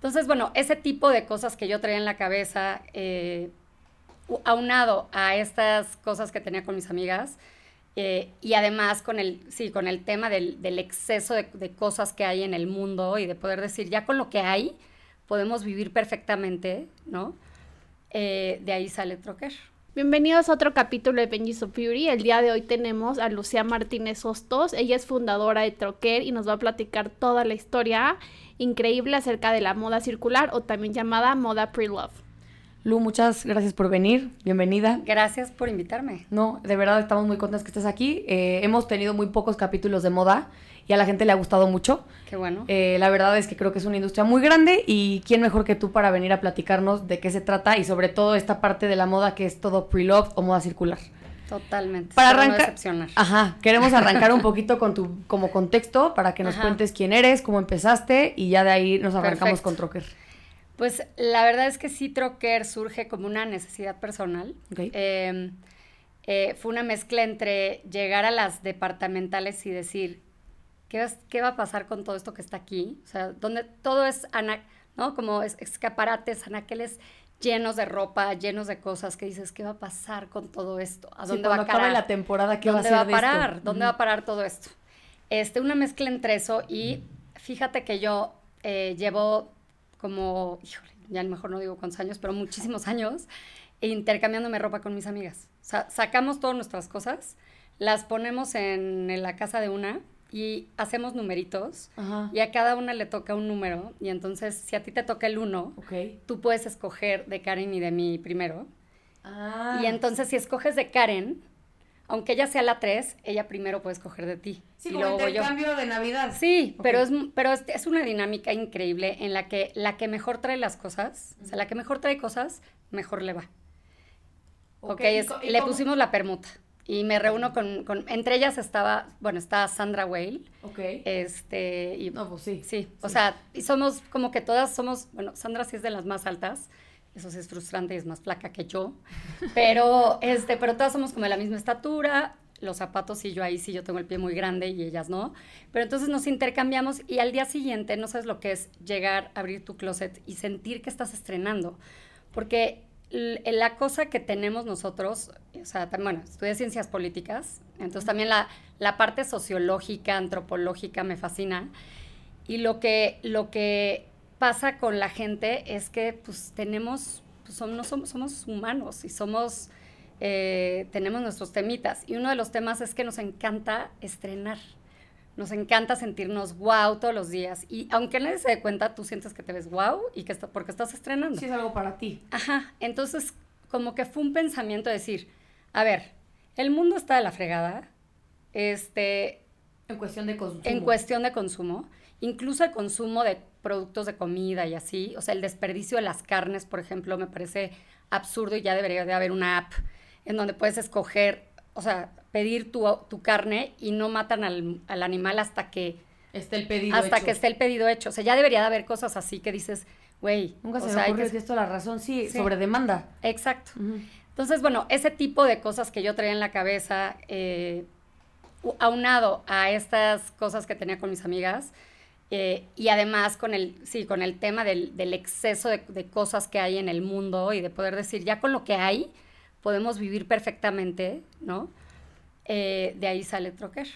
Entonces, bueno, ese tipo de cosas que yo traía en la cabeza, eh, aunado a estas cosas que tenía con mis amigas, eh, y además con el, sí, con el tema del, exceso de, cosas que hay en el mundo y de poder decir, ya con lo que hay, podemos vivir perfectamente, ¿no? Eh, de ahí sale Troquer. Bienvenidos a otro capítulo de Benji's of Fury. El día de hoy tenemos a Lucía Martínez Hostos. Ella es fundadora de Troquer y nos va a platicar toda la historia increíble acerca de la moda circular o también llamada moda pre-love. Lu, muchas gracias por venir, bienvenida. Gracias por invitarme. No, de verdad estamos muy contentos que estés aquí. Eh, hemos tenido muy pocos capítulos de moda y a la gente le ha gustado mucho. Qué bueno. Eh, la verdad es que creo que es una industria muy grande y quién mejor que tú para venir a platicarnos de qué se trata y sobre todo esta parte de la moda que es todo pre-love o moda circular. Totalmente. Para arrancar, ajá, queremos arrancar un poquito con tu como contexto para que nos cuentes quién eres, cómo empezaste y ya de ahí nos arrancamos con Trocker. Pues la verdad es que sí, Trocker surge como una necesidad personal. Em, eh, fue una mezcla entre llegar a las departamentales y decir, ¿qué, ¿qué va a pasar con todo esto que está aquí? O sea, donde todo es, ¿no? Como escaparates, anaqueles llenos de ropa, llenos de cosas que dices, ¿qué va a pasar con todo esto? ¿A dónde va a parar? la temporada, ¿qué va a, ser va a parar? ¿Dónde va a parar todo esto? Este, una mezcla entre eso y fíjate que yo eh, llevo como, híjole, ya a lo mejor no digo cuántos años, pero muchísimos años, intercambiándome ropa con mis amigas. O sea, sacamos todas nuestras cosas, las ponemos en, la casa de una y hacemos numeritos y a cada una le toca un número y entonces si a ti te toca el uno, tú puedes escoger de Karen y de mí primero. Ah. Y entonces si escoges de Karen, aunque ella sea la 3, ella primero puede escoger de ti. Sí, y como el cambio de Navidad. Sí, pero, es, pero es, una dinámica increíble en la que la que mejor trae las cosas, o sea, la que mejor trae cosas, mejor le va. Ok, le pusimos la permuta. Y me reúno con, entre ellas estaba, bueno, está Sandra Whale. Ok. Este, y, no, pues sí, sí. o sea, y somos como que todas somos, bueno, Sandra sí es de las más altas, eso sí es frustrante y es más flaca que yo. Pero, este, pero todas somos como de la misma estatura. Los zapatos y yo ahí sí, yo tengo el pie muy grande y ellas no. Pero entonces nos intercambiamos y al día siguiente no sabes lo que es llegar, abrir tu closet y sentir que estás estrenando. Porque la cosa que tenemos nosotros, o sea, bueno, estudié ciencias políticas, entonces también la, la parte sociológica, antropológica me fascina. Y lo que, lo que pasa con la gente es que pues tenemos, pues, somos, somos, humanos y somos, eh, tenemos nuestros temitas. Y uno de los temas es que nos encanta estrenar. Nos encanta sentirnos wow todos los días. Y aunque nadie se dé cuenta, tú sientes que te ves wow y que está, porque estás estrenando. Sí, es algo para ti. Ajá. Entonces, como que fue un pensamiento de decir, a ver, el mundo está de la fregada. Este. En cuestión de consumo. En cuestión de consumo. Incluso el consumo de productos de comida y así. O sea, el desperdicio de las carnes, por ejemplo, me parece absurdo y ya debería de haber una app en donde puedes escoger, o sea, pedir tu, tu carne y no matan al, al, animal hasta que esté el pedido hasta que esté el pedido hecho. O sea, ya debería de haber cosas así que dices, güey, nunca se me ocurre que... esto la razón, sí, sobre demanda. Exacto. Entonces, bueno, ese tipo de cosas que yo traía en la cabeza, eh, aunado a estas cosas que tenía con mis amigas, eh, y además con el, sí, con el tema del, exceso de, cosas que hay en el mundo y de poder decir, ya con lo que hay, podemos vivir perfectamente, ¿no? Eh, de ahí sale Troquer.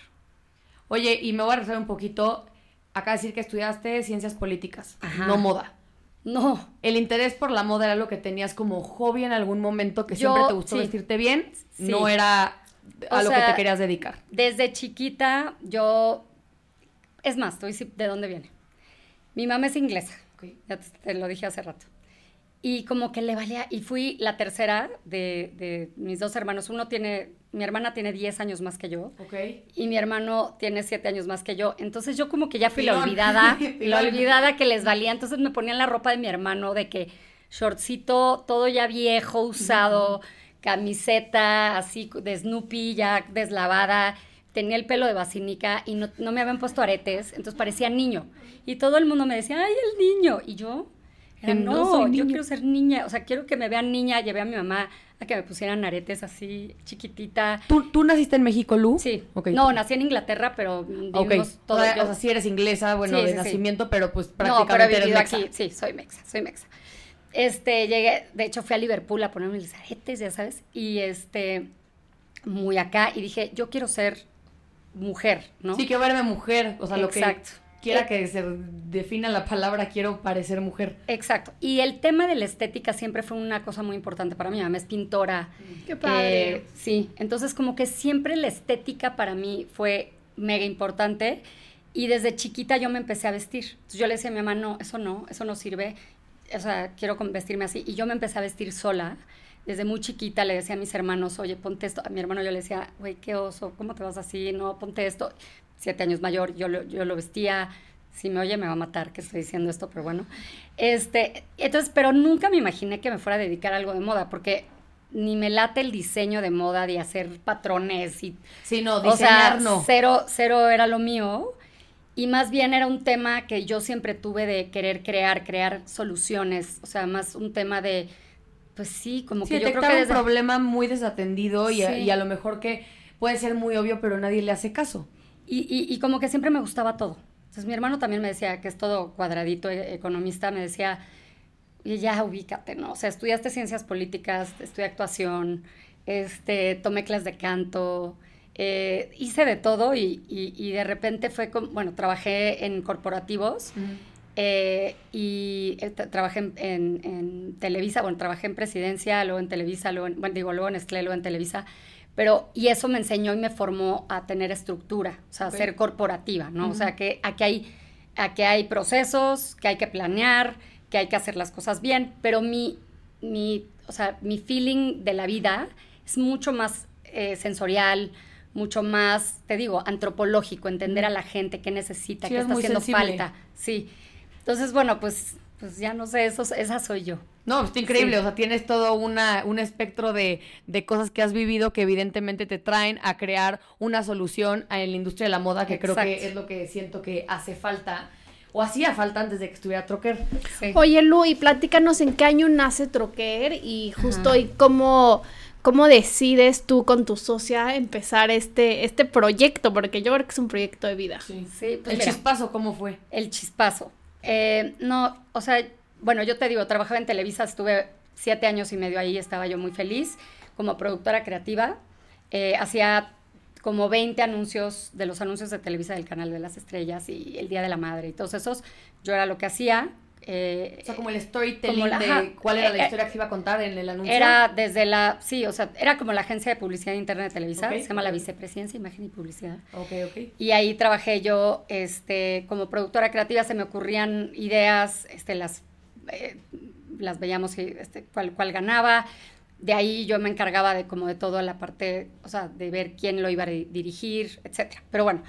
Oye, y me voy a regresar un poquito, acá decir que estudiaste ciencias políticas, no moda. No. El interés por la moda era lo que tenías como hobby en algún momento, que siempre te gustó vestirte bien, no era a lo que te querías dedicar. Desde chiquita yo es más, decir de dónde viene. Mi mamá es inglesa, ya te, lo dije hace rato. Y como que le valía, y fui la tercera de, mis dos hermanos. Uno tiene, mi hermana tiene 10 años más que yo. Y mi hermano tiene 7 años más que yo. Entonces yo como que ya fui la olvidada, la olvidada que les valía. Entonces me ponían la ropa de mi hermano de que shortcito, todo ya viejo, usado, camiseta así de Snoopy ya deslavada tenía el pelo de basinica y no, me habían puesto aretes, entonces parecía niño. Y todo el mundo me decía, ay, el niño. Y yo, Era, no, yo quiero ser niña, o sea, quiero que me vean niña, llevé a mi mamá a que me pusieran aretes así, chiquitita. ¿Tú, tú naciste en México, Lu? Sí. No, nací en Inglaterra, pero vivimos todo. O sea, sí eres inglesa, bueno, de nacimiento, pero pues prácticamente no, pero he aquí, sí, soy mexa, soy mexa. Este, llegué, de hecho fui a Liverpool a ponerme los aretes, ya sabes, y este, muy acá, y dije, yo quiero ser mujer, ¿no? Sí, quiero verme mujer, o sea, lo que quiera eh, que se defina la palabra quiero parecer mujer. Exacto. Y el tema de la estética siempre fue una cosa muy importante para mí. Mi mamá es pintora. Qué padre. Eh, sí, entonces como que siempre la estética para mí fue mega importante. Y desde chiquita yo me empecé a vestir. Entonces yo le decía a mi mamá, no, eso no, eso no sirve. O sea, quiero vestirme así. Y yo me empecé a vestir sola desde muy chiquita le decía a mis hermanos, oye, ponte esto. A mi hermano yo le decía, güey, qué oso, ¿cómo te vas así? No, ponte esto siete años mayor, yo lo, yo lo vestía, si me oye me va a matar que estoy diciendo esto, pero bueno. Este, entonces, pero nunca me imaginé que me fuera a dedicar a algo de moda, porque ni me late el diseño de moda, de hacer patrones y... Sí, no, diseñar no. Cero, cero era lo mío. Y más bien era un tema que yo siempre tuve de querer crear, crear soluciones. O sea, más un tema de, pues sí, como que yo creo que un problema muy desatendido y, y a lo mejor que puede ser muy obvio, pero nadie le hace caso. Y, y, como que siempre me gustaba todo. Entonces mi hermano también me decía, que es todo cuadradito, e, economista, me decía, y ya ubícate, ¿no? O sea, estudiaste ciencias políticas, estudié actuación, este, tomé clases de canto, eh, hice de todo y, y, de repente fue, como, bueno, trabajé en corporativos eh, y eh, trabajé en, en, Televisa, bueno, trabajé en Presidencia, luego en Televisa, luego en, bueno, digo, luego en Escle, luego en Televisa. Pero, y eso me enseñó y me formó a tener estructura, o sea, a ser corporativa, ¿no? O sea, que aquí hay, aquí hay procesos, que hay que planear, que hay que hacer las cosas bien, pero mi, mi, o sea, mi feeling de la vida es mucho más eh, sensorial, mucho más, te digo, antropológico, entender a la gente qué necesita, qué está haciendo falta. Sí. Entonces, bueno, pues, pues ya no sé, eso, esa soy yo. No, está increíble, o sea, tienes todo una, un espectro de, de, cosas que has vivido que evidentemente te traen a crear una solución en la industria de la moda, que creo que es lo que siento que hace falta o hacía falta antes de que estuviera Troquer. Oye, Lu, y platícanos en qué año nace Troquer y justo y cómo, cómo decides tú con tu socia empezar este, este proyecto, porque yo creo que es un proyecto de vida. Sí, sí. Pues el chispazo, ¿cómo fue? El chispazo. Eh, no, o sea, bueno, yo te digo, trabajaba en Televisa, estuve siete años y medio ahí, estaba yo muy feliz como productora creativa. Eh, hacía como 20 anuncios de los anuncios de Televisa del Canal de las Estrellas y el Día de la Madre y todos esos. Yo era lo que hacía. Eh, o sea, como el storytelling de cuál era la eh, historia que iba a contar en el anuncio. Era desde la, sí, o sea, era como la agencia de publicidad interna de Televisa, se llama la Vicepresidencia Imagen y Publicidad. Ok, ok. Y ahí trabajé yo, este, como productora creativa, se me ocurrían ideas, este, las eh, las veíamos este, cuál, cuál ganaba. De ahí yo me encargaba de como de toda la parte, o sea, de ver quién lo iba a dirigir, etcétera. Pero bueno,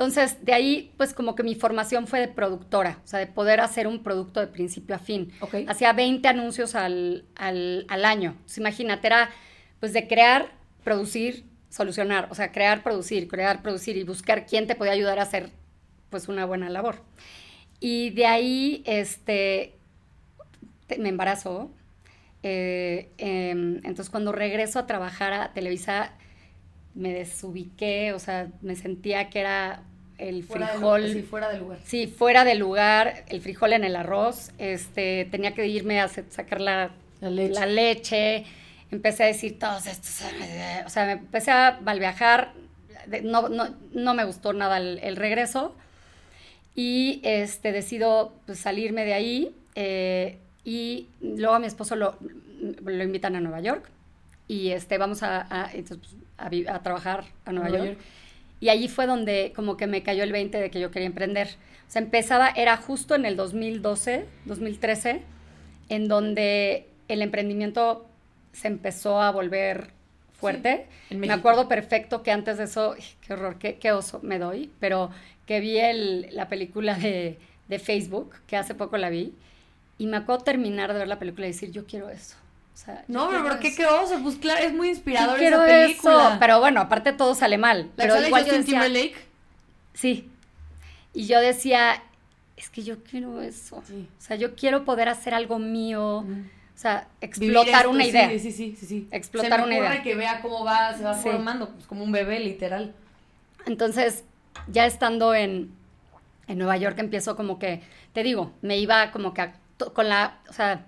entonces de ahí pues como que mi formación fue de productora, o sea, de poder hacer un producto de principio a fin. Hacía 20 anuncios al, al, al año. imagínate, era pues de crear, producir, solucionar, o sea, crear, producir, crear, producir y buscar quién te podía ayudar a hacer pues una buena labor. Y de ahí, este, me embarazó. Eh, em, entonces cuando regreso a trabajar a Televisa me desubiqué, o sea, me sentía que era el frijol. sí, fuera de lugar. Sí, fuera de lugar, el frijol en el arroz. Este, tenía que irme a sacar la, leche. Empecé a decir todos estos. O sea, me empecé a malviajar. No, no, no me gustó nada el, regreso. Y este, decido pues, salirme de ahí. Eh, y luego a mi esposo lo, lo invitan a Nueva York y este, vamos a, a, a, trabajar a Nueva, York. Y allí fue donde como que me cayó el 20 de que yo quería emprender. O sea, empezaba, era justo en el 2012, 2013, en donde el emprendimiento se empezó a volver fuerte. me acuerdo perfecto que antes de eso, qué horror, qué, qué oso me doy, pero que vi el, la película de, de Facebook, que hace poco la vi, y me acuerdo terminar de ver la película y decir, yo quiero eso. No, pero ¿qué, qué oso? Pues claro, es muy inspirador esa película. Eso. Pero bueno, aparte todo sale mal. pero igual yo decía, Sí. Y yo decía, es que yo quiero eso. O sea, yo quiero poder hacer algo mío. O sea, explotar una idea. Sí, sí, sí, sí, Explotar una idea. que vea cómo va, se va formando, pues como un bebé, literal. Entonces, ya estando en, en Nueva York, empiezo como que, te digo, me iba como que con la, o sea,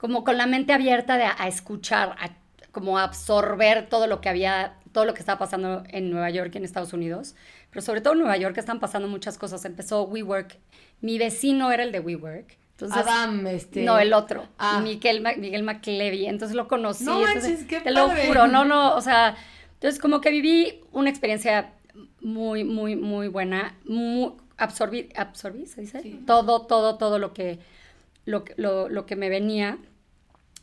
como con la mente abierta de a, escuchar, a como absorber todo lo que había, todo lo que estaba pasando en Nueva York y en Estados Unidos. Pero sobre todo en Nueva York están pasando muchas cosas. Empezó WeWork. Mi vecino era el de WeWork. Entonces, Adam, este. No, el otro. Ah. Miguel, Miguel McLevy. Entonces lo conocí. No manches, qué Te lo juro, no, no, o sea, entonces como que viví una experiencia muy, muy, muy buena. Muy, absorbí, absorbí, ¿se dice? Todo, todo, todo lo que, lo, lo, lo que me venía.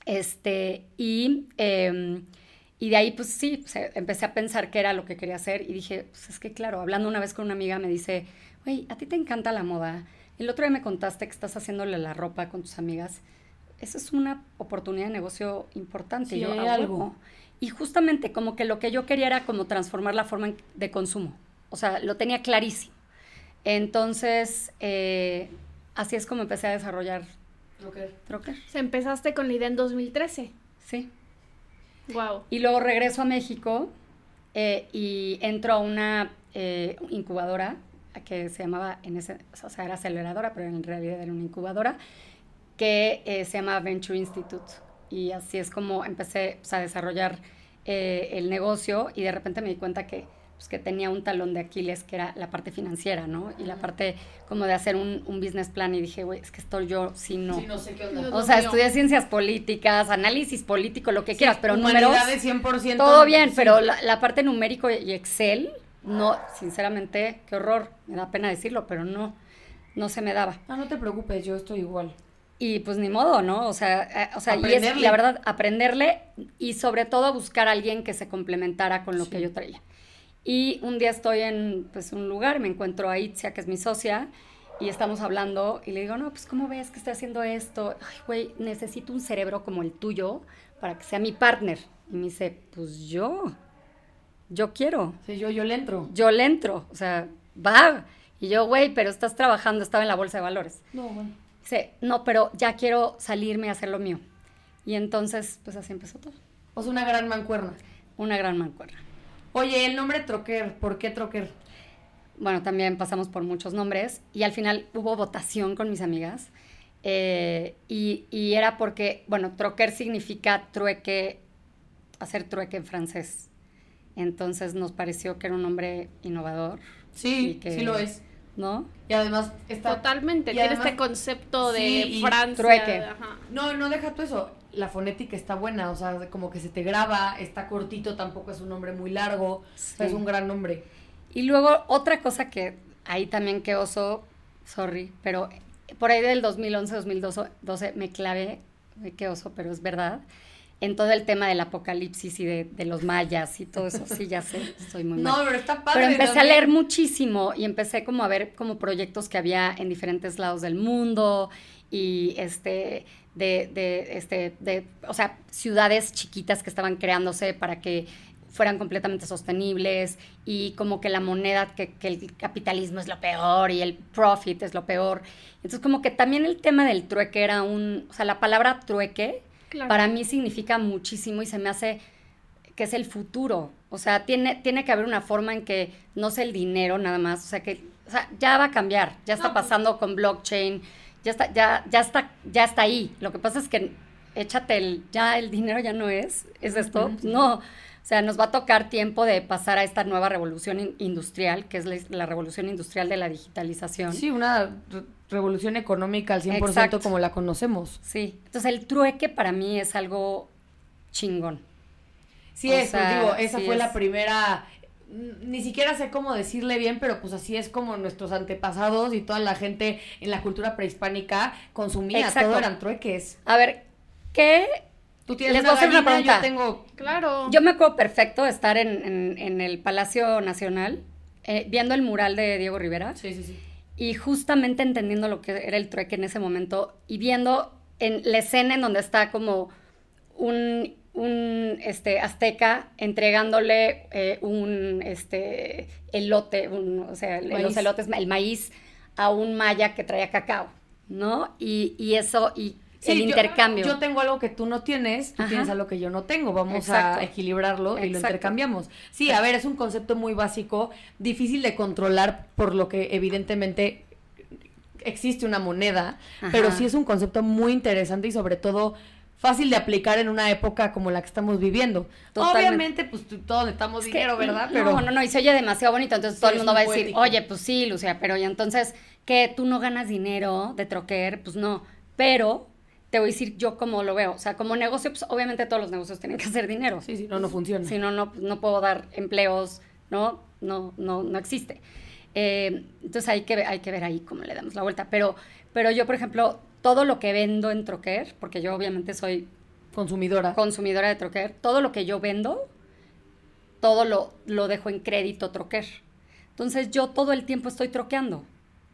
Este, y, em, y de ahí, pues sí, empecé a pensar qué era lo que quería hacer y dije, pues es que claro, hablando una vez con una amiga me dice, güey, a ti te encanta la moda. El otro día me contaste que estás haciéndole la ropa con tus amigas. Esa es una oportunidad de negocio importante. Sí, yo, hay algo. Y justamente como que lo que yo quería era como transformar la forma de consumo. O sea, lo tenía clarísimo. Entonces, eh, así es como empecé a desarrollar Trocker. Trocker. Se empezaste con la idea en 2013. Sí. Wow. Y luego regreso a México eh, y entro a una eh, incubadora que se llamaba, en ese, o sea, era aceleradora, pero en realidad era una incubadora, que eh, se llama Venture Institute. Y así es como empecé a desarrollar el negocio y de repente me di cuenta que pues, que tenía un talón de Aquiles que era la parte financiera, ¿no? Y la parte como de hacer un, business plan y dije, güey, es que estoy yo, si no. Sí, no sé qué onda. O sea, estudié ciencias políticas, análisis político, lo que quieras, pero números. 100%. Todo bien, pero la, parte numérico y Excel, no, sinceramente, qué horror. Me da pena decirlo, pero no, no se me daba. Ah, no te preocupes, yo estoy igual. Y pues ni modo, ¿no? O sea, eh, o sea y es, la verdad, aprenderle y sobre todo buscar a alguien que se complementara con lo que yo traía. Y un día estoy en pues, un lugar, me encuentro a Itzia, que es mi socia, y estamos hablando y le digo, no, pues ¿cómo ves que estoy haciendo esto? Ay, güey, necesito un cerebro como el tuyo para que sea mi partner. Y me dice, pues yo, yo quiero. Sí, yo, yo le entro. Yo le entro, o sea, va. Y yo, güey, pero estás trabajando, estaba en la bolsa de valores. No, bueno. Dice, no, pero ya quiero salirme a hacer lo mío. Y entonces, pues así empezó todo. O sea, una gran mancuerna. Una gran mancuerna. Oye, el nombre Troquer, ¿por qué Troquer? Bueno, también pasamos por muchos nombres y al final hubo votación con mis amigas eh, y, era porque, bueno, Troquer significa trueque, hacer trueque en francés. Entonces nos pareció que era un nombre innovador. Sí, sí lo es. ¿No? Y además está... Totalmente, tiene este concepto de Francia. Trueque. No, no deja tú eso la fonética está buena, o sea, como que se te graba, está cortito, tampoco es un nombre muy largo, es un gran nombre. Y luego otra cosa que ahí también que oso, sorry, pero por ahí del 2011, 2012 me clavé, qué oso, pero es verdad, en todo el tema del apocalipsis y de, los mayas y todo eso, sí, ya sé, estoy muy No, pero está padre. Pero empecé a leer muchísimo y empecé como a ver como proyectos que había en diferentes lados del mundo y este de, de, este, de, o sea, ciudades chiquitas que estaban creándose para que fueran completamente sostenibles y como que la moneda, que, que, el capitalismo es lo peor y el profit es lo peor. Entonces como que también el tema del trueque era un, o sea, la palabra trueque para mí significa muchísimo y se me hace que es el futuro. O sea, tiene, tiene que haber una forma en que no sea el dinero nada más, o sea, que o sea, ya va a cambiar, ya está pues pasando con blockchain, ya está, ya, ya está, ya está ahí. Lo que pasa es que échate el, ya el dinero ya no es, es esto, no. O sea, nos va a tocar tiempo de pasar a esta nueva revolución industrial, que es la, revolución industrial de la digitalización. Sí, una revolución económica al 100% como la conocemos. Sí, entonces el trueque para mí es algo chingón. Sí, eso, digo, esa fue la primera ni siquiera sé cómo decirle bien, pero pues así es como nuestros antepasados y toda la gente en la cultura prehispánica consumía, todo eran trueques. A ver, ¿qué? Tú tienes Les una pregunta. Yo tengo... Claro. Yo me acuerdo perfecto de estar en, el Palacio Nacional eh, viendo el mural de Diego Rivera. Sí, sí, sí. Y justamente entendiendo lo que era el trueque en ese momento y viendo en la escena en donde está como un un este, azteca entregándole eh, un este, elote, o sea, los elotes, el maíz a un maya que traía cacao, ¿no? Y, y eso, y el intercambio. Yo tengo algo que tú no tienes, tú tienes algo que yo no tengo, vamos a equilibrarlo y lo intercambiamos. Sí, a ver, es un concepto muy básico, difícil de controlar por lo que evidentemente existe una moneda, pero sí es un concepto muy interesante y sobre todo fácil de aplicar en una época como la que estamos viviendo. Obviamente, pues todos necesitamos dinero, ¿verdad? Pero... No, no, no, y se oye demasiado bonito, entonces todo el mundo va a decir, oye, pues sí, Lucia, pero y entonces, ¿qué? ¿Tú no ganas dinero de troquer? Pues no, pero te voy a decir yo cómo lo veo. O sea, como negocio, pues obviamente todos los negocios tienen que hacer dinero. Sí, sí, no, no funciona. Si no, no, no puedo dar empleos, ¿no? No, no, no existe. Eh, entonces hay que, hay que ver ahí cómo le damos la vuelta. Pero, pero yo, por ejemplo, todo lo que vendo en Troquer, porque yo obviamente soy consumidora. Consumidora de Troquer, todo lo que yo vendo, todo lo, lo dejo en crédito Troquer. Entonces yo todo el tiempo estoy troqueando,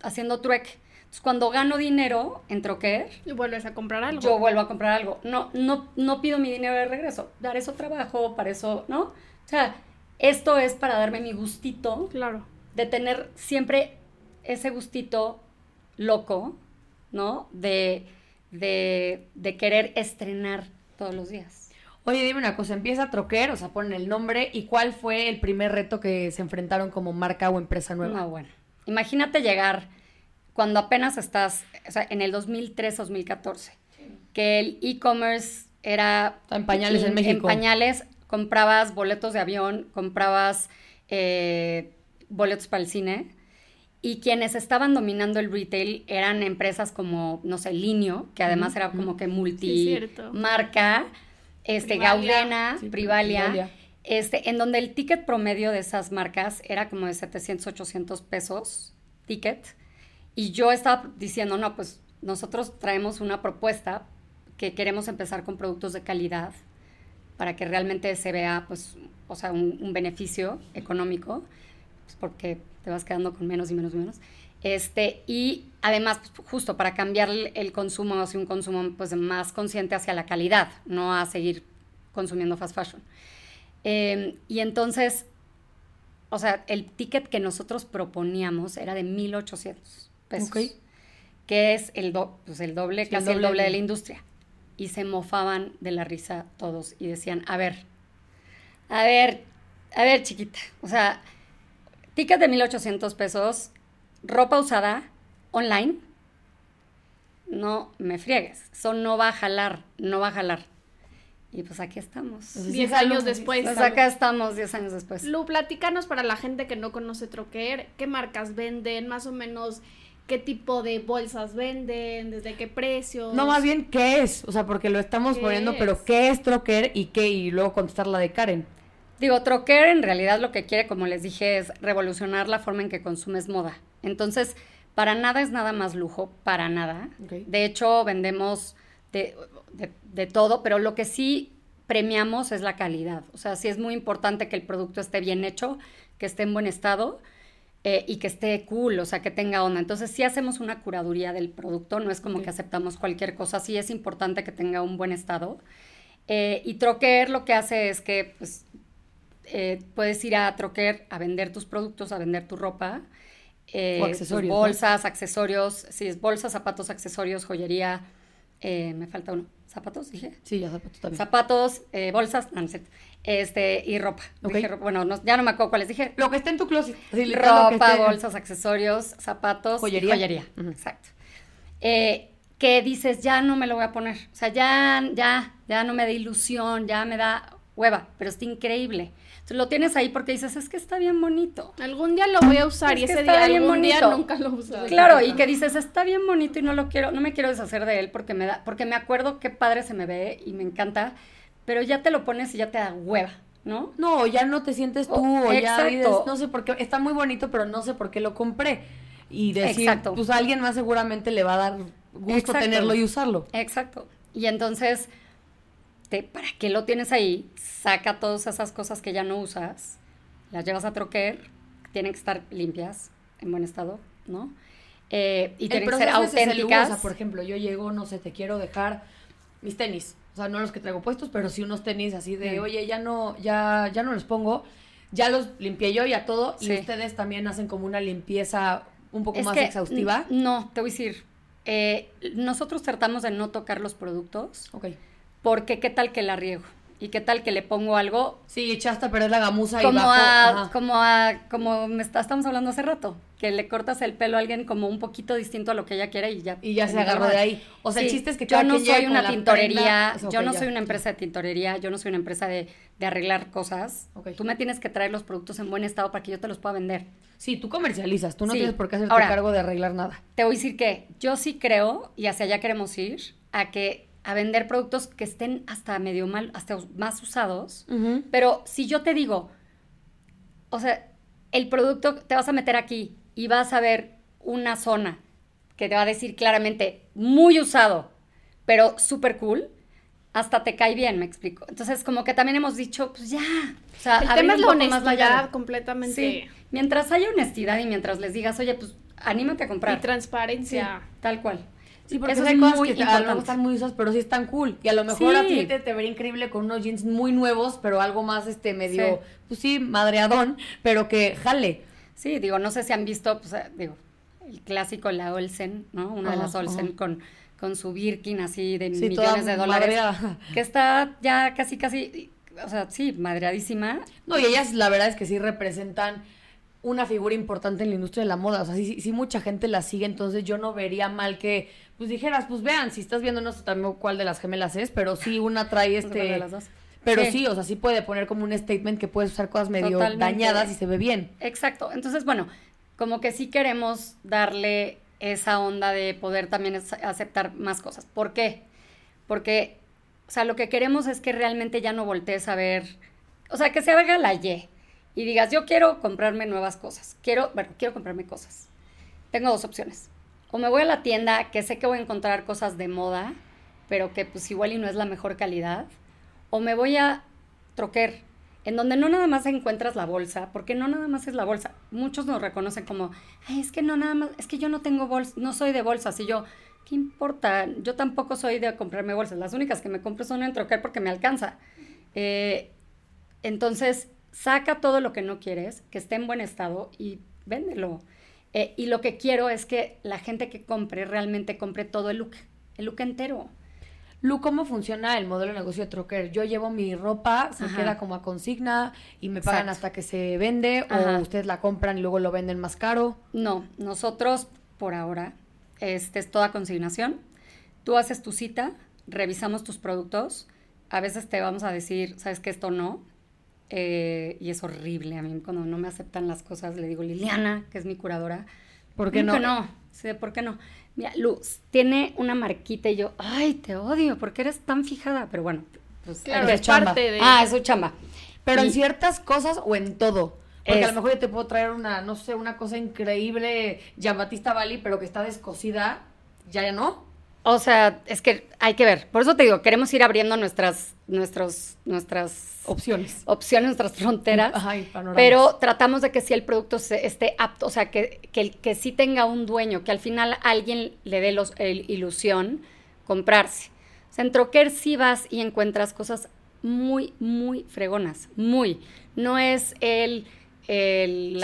haciendo trueque. Entonces, cuando gano dinero en Troquer... Y vuelves a comprar algo. Yo vuelvo a comprar algo. No, no, no pido mi dinero de regreso. Dar eso trabajo, para eso, ¿no? O sea, esto es para darme mi gustito. Claro. De tener siempre ese gustito loco, ¿no? De, de, de querer estrenar todos los días. Oye, dime una cosa, empieza a Troquer, o sea, ponen el nombre, ¿y cuál fue el primer reto que se enfrentaron como marca o empresa nueva? No, bueno, imagínate llegar cuando apenas estás, o sea, en el 2003-2014, que el e-commerce era... En pañales en, México. En pañales comprabas boletos de avión, comprabas eh, boletos para el cine, y quienes estaban dominando el retail eran empresas como, no sé, Linio, que además era como que multimarca, este, Gaudena, Privalia, este, en donde el ticket promedio de esas marcas era como de 700, 800 pesos ticket, y yo estaba diciendo, no, pues nosotros traemos una propuesta que queremos empezar con productos de calidad para que realmente se vea, pues, o sea, un, beneficio económico, pues porque te vas quedando con menos y menos y menos. Este, y además, pues, justo para cambiar el, consumo hacia un consumo pues, más consciente hacia la calidad, no a seguir consumiendo fast fashion. Em, y entonces, o sea, el ticket que nosotros proponíamos era de 1800 pesos. Que es el, pues el doble, casi el doble, de la industria. Y se mofaban de la risa todos y decían, a ver, a ver, a ver, chiquita. O sea, ticket de 1800 pesos, ropa usada, online. No me friegues. Eso no va a jalar, no va a jalar. Y pues aquí estamos. Diez años después. Pues acá estamos, diez años después. Lu, platícanos para la gente que no conoce Troquer, ¿qué marcas venden? Más o menos qué tipo de bolsas venden, desde qué precios. No, más bien qué es, o sea, porque lo estamos poniendo, pero qué es Troquer y qué, y luego contestar la de Karen. Digo, Troquer en realidad lo que quiere, como les dije, es revolucionar la forma en que consumes moda. Entonces, para nada es nada más lujo, para nada. De hecho, vendemos de, de todo, pero lo que sí premiamos es la calidad. O sea, sí es muy importante que el producto esté bien hecho, que esté en buen estado eh, y que esté cool, o sea, que tenga onda. Entonces, si hacemos una curaduría del producto, no es como que aceptamos cualquier cosa, sí es importante que tenga un buen estado. Eh, y Troquer lo que hace es que pues, eh, puedes ir a Troquer a vender tus productos, a vender tu ropa. o accesorios. Bolsas, accesorios, sí, es bolsas, zapatos, accesorios, joyería. me falta uno. ¿Zapatos? Dije. Sí, ya zapatos también. Zapatos, bolsas, no, no este, y ropa. bueno, ya no me acuerdo cuáles dije. Lo que está en tu closet. ropa, bolsas, accesorios, zapatos, joyería. joyería. Exacto. Eh, que dices, ya no me lo voy a poner. O sea, ya, ya, ya no me da ilusión, ya me da hueva, pero está increíble. Entonces lo tienes ahí porque dices, es que está bien bonito. Algún día lo voy a usar y ese día, algún día nunca lo uso. Claro, y que dices, está bien bonito y no lo quiero, no me quiero deshacer de él porque me da, porque me acuerdo qué padre se me ve y me encanta pero ya te lo pones y ya te da hueva, ¿no? No, ya no te sientes tú, o, ya dices, no sé por qué, está muy bonito, pero no sé por qué lo compré. Y decir, exacto. pues a alguien más seguramente le va a dar gusto tenerlo y usarlo. Exacto. Y entonces, te, ¿para qué lo tienes ahí? Saca todas esas cosas que ya no usas, las llevas a troquer, tienen que estar limpias, en buen estado, ¿no? Eh, y tienen que ser auténticas. por ejemplo, yo llego, no sé, te quiero dejar mis tenis o sea, no los que traigo puestos, pero sí unos tenis así de, oye, ya no, ya, ya no los pongo, ya los limpié yo, ya todo, y ustedes también hacen como una limpieza un poco más exhaustiva? No, te voy a decir. Eh, nosotros tratamos de no tocar los productos. Ok. Porque qué tal que la riego. ¿Y qué tal que le pongo algo? Sí, echaste a perder la gamuza como y bajo, a, como a, como me está, estamos hablando hace rato, que le cortas el pelo a alguien como un poquito distinto a lo que ella quiere y ya. Y ya se agarró de ahí. O sea, el chiste es que yo no soy una tintorería, yo no soy una empresa de tintorería, yo no soy una empresa de, de arreglar cosas. Tú me tienes que traer los productos en buen estado para que yo te los pueda vender. Sí, tú comercializas, tú no tienes por qué hacerte cargo de arreglar nada. Te voy a decir que yo sí creo, y hacia allá queremos ir, a que a vender productos que estén hasta medio mal, hasta más usados. Pero si yo te digo, o sea, el producto te vas a meter aquí y vas a ver una zona que te va a decir claramente muy usado, pero súper cool, hasta te cae bien, me explico. Entonces, como que también hemos dicho, pues ya. O sea, el tema es la honestidad completamente. Sí. Mientras haya honestidad y mientras les digas, oye, pues anímate a comprar. Y transparencia. tal cual. Sí, porque eso hay cosas que a lo mejor están muy usadas, pero sí están cool. Y a lo mejor a ti te, te, vería increíble con unos jeans muy nuevos, pero algo más este medio, pues sí, madreadón, pero que jale. Sí, digo, no sé si han visto, pues, eh, digo, el clásico, la Olsen, ¿no? Una de las Olsen con, con su Birkin así de millones de dólares. Que está ya casi, casi, o sea, sí, madreadísima. No, y ellas la verdad es que sí representan una figura importante en la industria de la moda. O sea, sí, sí, mucha gente la sigue, entonces yo no vería mal que, pues dijeras, pues vean, si estás viendo, no sé también cuál de las gemelas es, pero sí una trae este... Pero sí. o sea, sí puede poner como un statement que puedes usar cosas medio dañadas y se ve bien. Exacto. Entonces, bueno, como que sí queremos darle esa onda de poder también aceptar más cosas. ¿Por qué? Porque, o sea, lo que queremos es que realmente ya no voltees a ver, o sea, que se haga la Y y digas, yo quiero comprarme nuevas cosas, quiero, bueno, quiero comprarme cosas. Tengo dos opciones. O me voy a la tienda que sé que voy a encontrar cosas de moda, pero que pues igual y no es la mejor calidad. O me voy a Troquer, en donde no nada más encuentras la bolsa, porque no nada más es la bolsa. Muchos nos reconocen como, es que no nada más, es que yo no tengo bolsa, no soy de bolsas. Y yo, ¿qué importa? Yo tampoco soy de comprarme bolsas. Las únicas que me compro son en Troquer porque me alcanza. Eh, entonces, saca todo lo que no quieres, que esté en buen estado y véndelo. Eh, y lo que quiero es que la gente que compre realmente compre todo el look, el look entero. Lu, ¿cómo funciona el modelo de negocio de Trocker? Yo llevo mi ropa, se queda como a consigna y me pagan hasta que se vende o ustedes la compran y luego lo venden más caro. No, nosotros por ahora este es toda consignación. Tú haces tu cita, revisamos tus productos, a veces te vamos a decir, sabes que esto no, eh, y es horrible. A mí cuando no me aceptan las cosas le digo, Liliana, que es mi curadora. ¿Por qué no? no? Sí, ¿por qué no? Mira, Luz, tiene una marquita y yo, ay, te odio, ¿por qué eres tan fijada? Pero bueno, pues claro, es chamba. de... Ah, es su chamba. Pero en ciertas cosas o en todo. Porque a lo mejor yo te puedo traer una, no sé, una cosa increíble, Batista Bali, pero que está descosida, ya no. O sea, es que hay que ver. Por eso te digo, queremos ir abriendo nuestras, nuestros, nuestras opciones. Opciones, nuestras fronteras. pero tratamos de que si el producto esté apto, o sea, que, que, que sí tenga un dueño, que al final alguien le dé los, ilusión comprarse. O sea, en Troquer sí vas y encuentras cosas muy, muy fregonas. Muy. No es el, el,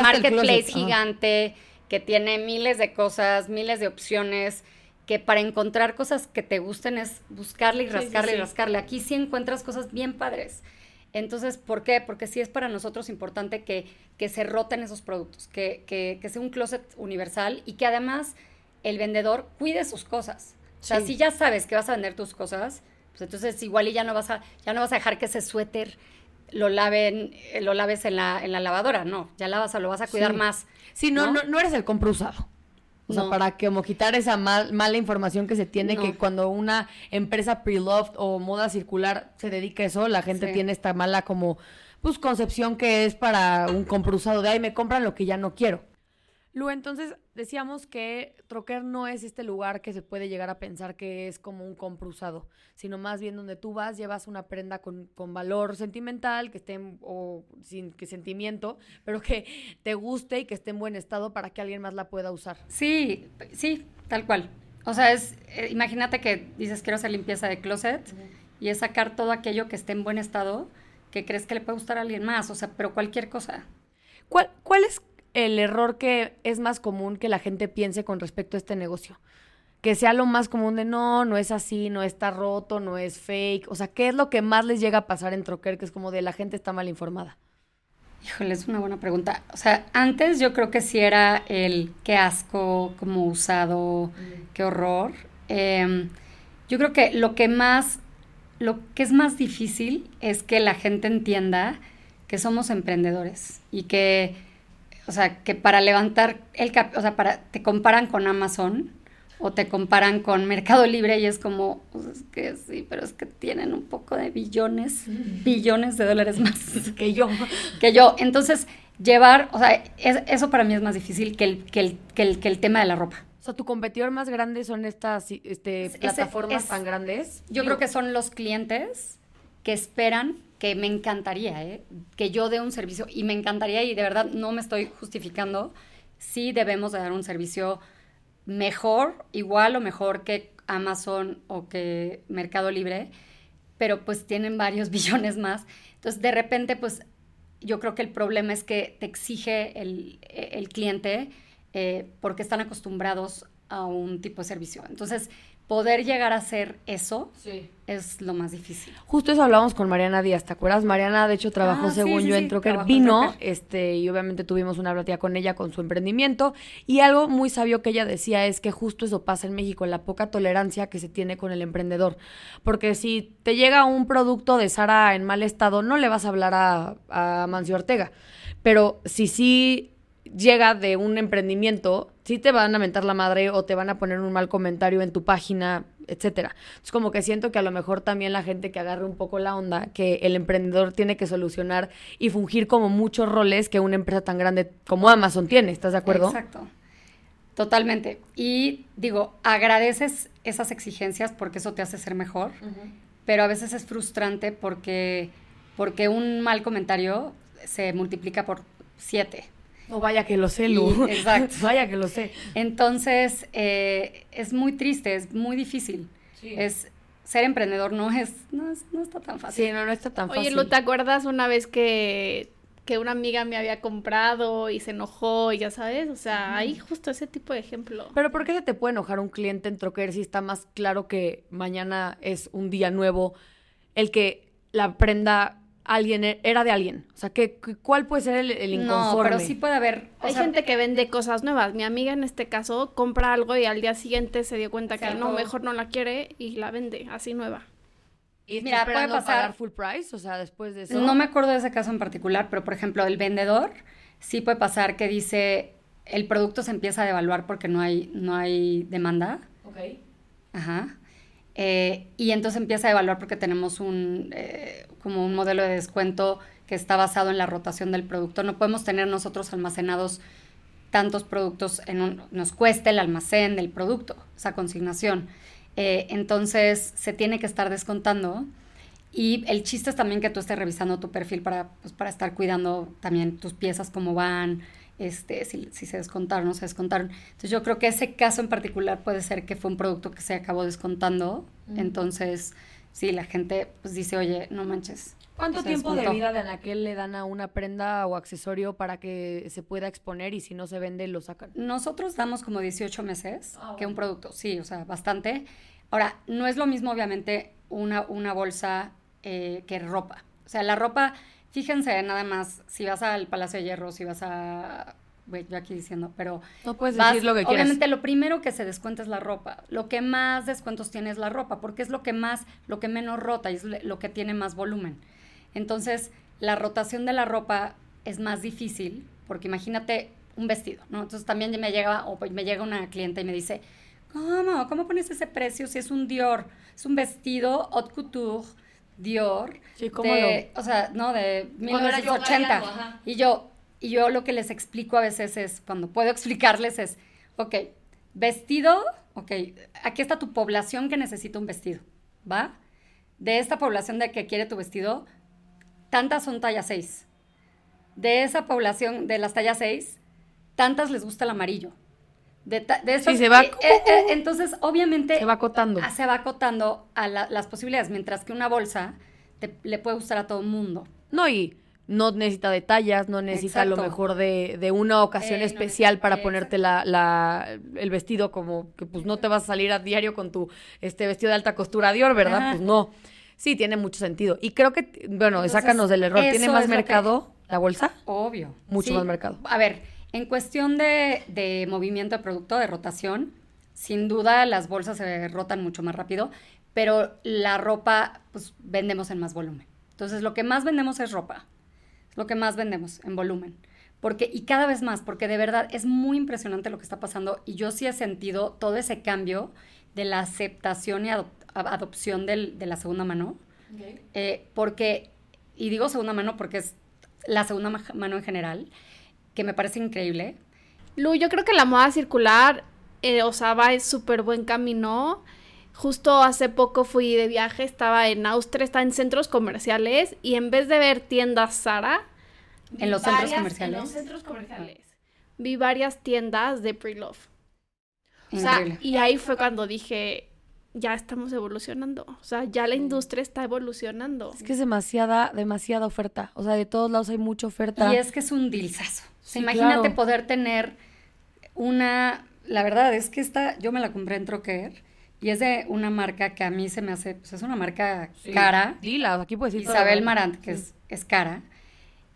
marketplace gigante que tiene miles de cosas, miles de opciones que para encontrar cosas que te gusten es buscarle y rascarle y rascarle. Aquí sí encuentras cosas bien padres. Entonces, ¿por qué? Porque sí es para nosotros importante que, que se roten esos productos, que, que, que, sea un closet universal y que además el vendedor cuide sus cosas. O sea, si ya sabes que vas a vender tus cosas, pues entonces igual y ya no vas a, ya no vas a dejar que ese suéter lo laven, lo laves en la, en la lavadora, no, ya la vas a, lo vas a cuidar más. Sí, no, no, no eres el compro usado. O sea, para como quitar esa mala información que se tiene, que cuando una empresa pre-loved o moda circular se dedica a eso, la gente tiene esta mala como, pues, concepción que es para un compro usado de, ay, me compran lo que ya no quiero. Lu, entonces decíamos que Troquer no es este lugar que se puede llegar a pensar que es como un compro usado, sino más bien donde tú vas, llevas una prenda con, valor sentimental, que esté, o sin que sentimiento, pero que te guste y que esté en buen estado para que alguien más la pueda usar. Sí, sí, tal cual. O sea, es, eh, imagínate que dices quiero hacer limpieza de closet y es sacar todo aquello que esté en buen estado que crees que le puede gustar a alguien más, o sea, pero cualquier cosa. ¿Cuál, cuál es el error que es más común que la gente piense con respecto a este negocio? Que sea lo más común de no, no es así, no está roto, no es fake. O sea, ¿qué es lo que más les llega a pasar en Troquer? Que es como de la gente está mal informada. Híjole, es una buena pregunta. O sea, antes yo creo que sí era el qué asco, como usado, qué horror. Em, yo creo que lo que más, lo que es más difícil es que la gente entienda que somos emprendedores y que, o sea, que para levantar el cap, o sea, para, te comparan con Amazon o te comparan con Mercado Libre y es como, pues es que sí, pero es que tienen un poco de billones, billones de dólares más que yo. Que yo. Entonces, llevar, o sea, eso para mí es más difícil que el, que el, que el, que el tema de la ropa. O sea, tu competidor más grande son estas este, plataformas tan grandes. Yo creo que son los clientes que esperan que me encantaría, ¿eh? que yo dé un servicio y me encantaría y de verdad no me estoy justificando, sí debemos de dar un servicio mejor, igual o mejor que Amazon o que Mercado Libre, pero pues tienen varios billones más. Entonces, de repente, pues yo creo que el problema es que te exige el, el cliente eh, porque están acostumbrados a un tipo de servicio. Entonces, poder llegar a hacer eso es lo más difícil. Justo eso hablábamos con Mariana Díaz, ¿te acuerdas? Mariana, de hecho, trabajó ah, según yo en Trocker, vino, este, y obviamente tuvimos una plática con ella con su emprendimiento, y algo muy sabio que ella decía es que justo eso pasa en México, la poca tolerancia que se tiene con el emprendedor, porque si te llega un producto de Sara en mal estado, no le vas a hablar a, a Mancio Ortega, pero si sí llega de un emprendimiento, sí te van a mentar la madre o te van a poner un mal comentario en tu página, etcétera. Es como que siento que a lo mejor también la gente que agarre un poco la onda, que el emprendedor tiene que solucionar y fungir como muchos roles que una empresa tan grande como Amazon tiene, ¿estás de acuerdo? Exacto. Totalmente. Y digo, agradeces esas exigencias porque eso te hace ser mejor, pero a veces es frustrante porque, porque un mal comentario se multiplica por siete. No, vaya que lo sé, Lu. exacto. vaya que lo sé. Entonces, eh, es muy triste, es muy difícil. Es, ser emprendedor no es, no está tan fácil. Sí, no, no está tan fácil. Oye, Lu, ¿te acuerdas una vez que, que una amiga me había comprado y se enojó y ya sabes? O sea, hay justo ese tipo de ejemplo. Pero ¿por qué se te puede enojar un cliente en Troquer si está más claro que mañana es un día nuevo? El que la prenda alguien e, era de alguien. O sea, ¿qué, ¿cuál puede ser el, el inconforme? No, pero sí puede haber. Hay gente que vende cosas nuevas. Mi amiga en este caso compra algo y al día siguiente se dio cuenta que no, mejor no la quiere y la vende así nueva. ¿Y Mira, puede pasar pagar full price, o sea, después de eso. No me acuerdo de ese caso en particular, pero por ejemplo, el vendedor sí puede pasar que dice el producto se empieza a devaluar porque no hay no hay demanda. Ok. Ajá. Eh, y entonces empieza a evaluar porque tenemos un, eh, como un modelo de descuento que está basado en la rotación del producto. No podemos tener nosotros almacenados tantos productos, en un, nos cuesta el almacén del producto, esa consignación. Eh, entonces se tiene que estar descontando. Y el chiste es también que tú estés revisando tu perfil para, pues, para estar cuidando también tus piezas, cómo van, este, si, se descontaron o no se descontaron. Entonces yo creo que ese caso en particular puede ser que fue un producto que se acabó descontando. Entonces, sí, la gente pues dice, oye, no manches. ¿Cuánto tiempo de vida de aquel le dan a una prenda o accesorio para que se pueda exponer y si no se vende lo sacan? Nosotros damos como 18 meses ah, que un producto, sí, o sea, bastante. Ahora, no es lo mismo obviamente una, una bolsa eh, que ropa. O sea, la ropa Fíjense nada más, si vas al Palacio de Hierro, si vas a... Bueno, yo aquí diciendo, pero... No puedes decir lo que quieras. Obviamente lo primero que se descuenta es la ropa. Lo que más descuentos tiene es la ropa, porque es lo que más, lo que menos rota y es lo que tiene más volumen. Entonces, la rotación de la ropa es más difícil, porque imagínate un vestido, ¿no? Entonces también me llega, o me llega una clienta y me dice, ¿cómo? ¿Cómo pones ese precio si es un Dior? Es un vestido haute couture Dior. Sí, ¿cómo O sea, no, de 1980. y yo, y yo lo que les explico a veces es, cuando puedo explicarles es, ok, vestido, ok, aquí está tu población que necesita un vestido, ¿va? De esta población de que quiere tu vestido, tantas son talla 6. De esa población de las tallas 6, tantas les gusta el amarillo. De, de se va. Eh, eh, eh, entonces, obviamente. Se va acotando. Se va acotando a las posibilidades, mientras que una bolsa le puede gustar a todo el mundo. No, y no necesita detalles, no necesita lo mejor de, de una ocasión especial para ponerte la, la, el vestido como que pues no te vas a salir a diario con tu este vestido de alta costura Dior, ¿verdad? Pues no. Sí, tiene mucho sentido. Y creo que, bueno, sácanos del error. ¿Tiene más mercado la bolsa? Obvio. Mucho más mercado. A ver, en cuestión de, de movimiento de producto, de rotación, sin duda las bolsas se rotan mucho más rápido, pero la ropa, pues vendemos en más volumen. Entonces, lo que más vendemos es ropa lo que más vendemos en volumen. Porque, y cada vez más, porque de verdad es muy impresionante lo que está pasando y yo sí he sentido todo ese cambio de la aceptación y adopción del, de la segunda mano. Eh, porque, y digo segunda mano porque es la segunda mano en general, que me parece increíble. Lu, yo creo que la moda circular, eh, o sea, va en súper buen camino. Justo hace poco fui de viaje, estaba en Austria, estaba en centros comerciales y en vez de ver tiendas Sara, en los centros comerciales. En los centros comerciales. Vi varias tiendas de pre-love. O sea, y ahí fue cuando dije, ya estamos evolucionando. O sea, ya la industria está evolucionando. Es que es demasiada, demasiada oferta. O sea, de todos lados hay mucha oferta. Y es que es un dilsazo. imagínate poder tener una. La verdad es que esta, yo me la compré en Troquer y es de una marca que a mí se me hace, pues es una marca cara. Dila, aquí puedes decir. Isabel Marant, que es, es cara.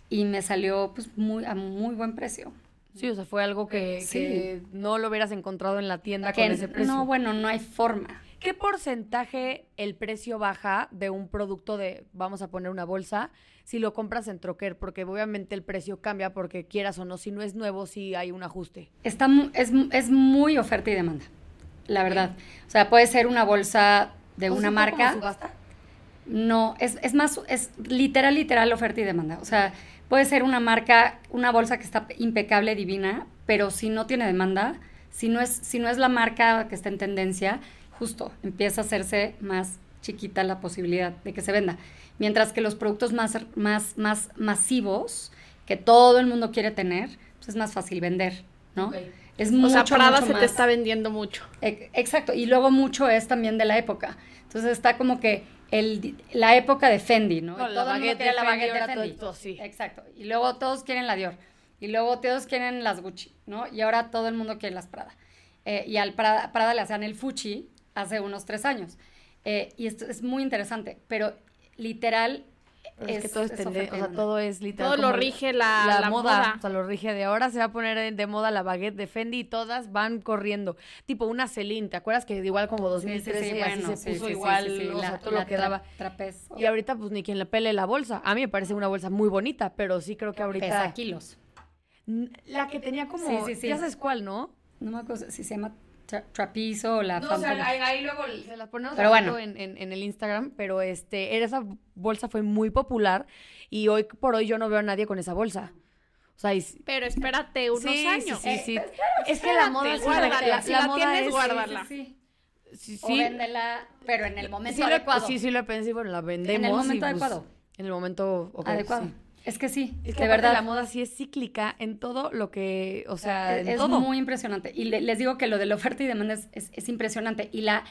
Y me salió pues muy, a muy buen precio. Sí, o sea, fue algo que, no lo hubieras encontrado en la tienda con ese precio. No, bueno, no hay forma. ¿Qué porcentaje el precio baja de un producto de, vamos a poner una bolsa, si lo compras en troquer? Porque obviamente el precio cambia porque quieras o no, si no es nuevo, si hay un ajuste. Está, es, es muy oferta y demanda la verdad. O sea, puede ser una bolsa de una marca. No, es, es más, es literal, literal oferta y demanda. O sea, puede ser una marca, una bolsa que está impecable, divina, pero si no tiene demanda, si no es, si no es la marca que está en tendencia, justo empieza a hacerse más chiquita la posibilidad de que se venda. Mientras que los productos más, más, más masivos, que todo el mundo quiere tener, pues es más fácil vender, ¿no? Es o sea, Prada se te está vendiendo mucho. Exacto, y luego mucho es también de la época. Entonces está como que el, la época de Fendi, ¿no? todo el mundo quiere la baguette de Fendi. Todo, sí. Exacto. Y luego todos quieren la Dior. Y luego todos quieren las Gucci, ¿no? Y ahora todo el mundo quiere las Prada. Eh, y al Prada, Prada, le hacían el Fuchi hace unos tres años. Eh, y esto es muy interesante, pero literal es, que todo es, o sea, todo es literal. Todo lo rige la, moda. O sea, lo rige de ahora se va a poner de moda la baguette de Fendi y todas van corriendo. Tipo una Celine, ¿te acuerdas que igual como 2013 sí, sí, así se puso igual, o sea, todo lo que daba. Y ahorita pues ni quien le pele la bolsa. A mí me parece una bolsa muy bonita, pero sí creo que ahorita pesa kilos. La que tenía como, ya sabes cuál, ¿no? No me acuerdo si se llama trapizo la no, o sea, ahí, luego se las ponemos pero bueno. en, en, el Instagram, pero este, esa bolsa fue muy popular y hoy por hoy yo no veo a nadie con esa bolsa. O sea, pero espérate unos años. Sí, sí, es que la moda, guárdala, si la, tienes, guárdala. Sí, sí, O véndela, pero en el momento adecuado. sí, sí lo pensé, bueno, la vendemos. En el momento pues, adecuado. En el momento adecuado. Es que sí, es que de verdad. La moda sí es cíclica en todo lo que, o sea, es, muy impresionante. Y les digo que lo de la oferta y demanda es, impresionante. Y la,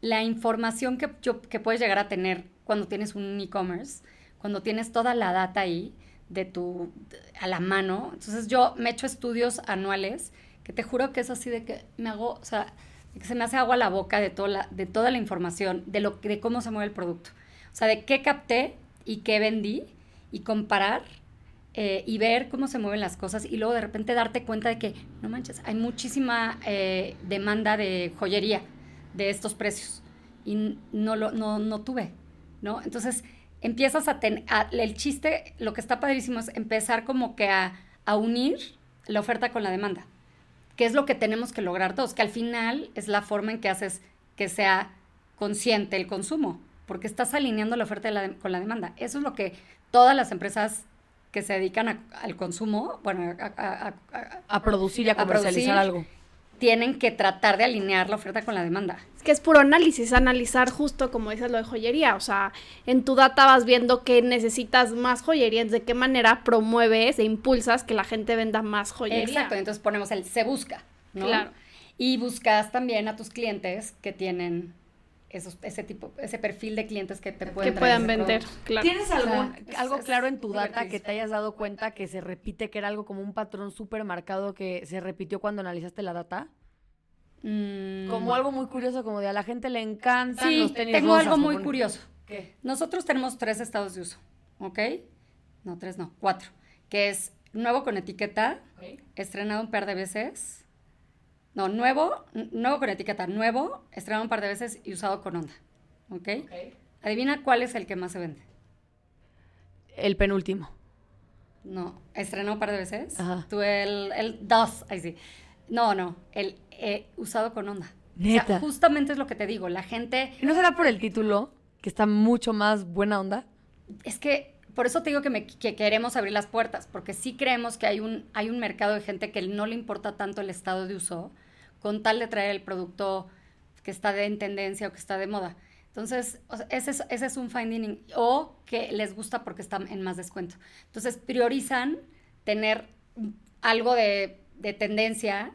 la información que, yo, que puedes llegar a tener cuando tienes un e-commerce, cuando tienes toda la data ahí de tu, a la mano. Entonces yo me echo estudios anuales que te juro que es así de que me hago, o sea, que se me hace agua a la boca de toda la, de toda la información, de, lo, de cómo se mueve el producto. O sea, de qué capté y qué vendí y comparar eh, y ver cómo se mueven las cosas y luego de repente darte cuenta de que, no manches, hay muchísima eh, demanda de joyería de estos precios y no, lo, no, no tuve, ¿no? Entonces empiezas a tener, el chiste, lo que está padrísimo es empezar como que a, a unir la oferta con la demanda, que es lo que tenemos que lograr todos, que al final es la forma en que haces que sea consciente el consumo, porque estás alineando la oferta con la demanda. Eso es lo que todas las empresas que se dedican al consumo, bueno, a, producir y a comercializar algo. Tienen que tratar de alinear la oferta con la demanda. Es que es puro análisis, analizar justo como dices lo de joyería. O sea, en tu data vas viendo que necesitas más joyería, de qué manera promueves e impulsas que la gente venda más joyería. Exacto, entonces ponemos el se busca, ¿no? Claro. Y buscas también a tus clientes que tienen ese tipo, ese perfil de clientes que te pueden que puedan vender. Claro. ¿Tienes algún, algo claro en tu data que te hayas dado cuenta que se repite, que era algo como un patrón súper marcado que se repitió cuando analizaste la data? Mm. Como algo muy curioso, como de a la gente le encantan sí, tengo algo muy curioso. ¿Qué? Nosotros tenemos tres estados de uso, ¿ok? No, tres no, cuatro. Que es nuevo con etiqueta, estrenado un par de veces. No, nuevo, nuevo con etiqueta, nuevo, estrenado un par de veces y usado con onda, ¿ok? Adivina cuál es el que más se vende. El penúltimo. No, estrenado un par de veces. Ajá. Tú el, el dos, ahí sí. No, no, el eh, usado con onda. Neta. justamente es lo que te digo, la gente... ¿No será por el título, que está mucho más buena onda? Es que por eso te digo que, me, queremos abrir las puertas, porque sí creemos que hay un, hay un mercado de gente que no le importa tanto el estado de uso, con tal de traer el producto que está en tendencia o que está de moda. Entonces, ese, es, ese es un finding, o que les gusta porque está en más descuento. Entonces, priorizan tener algo de, de tendencia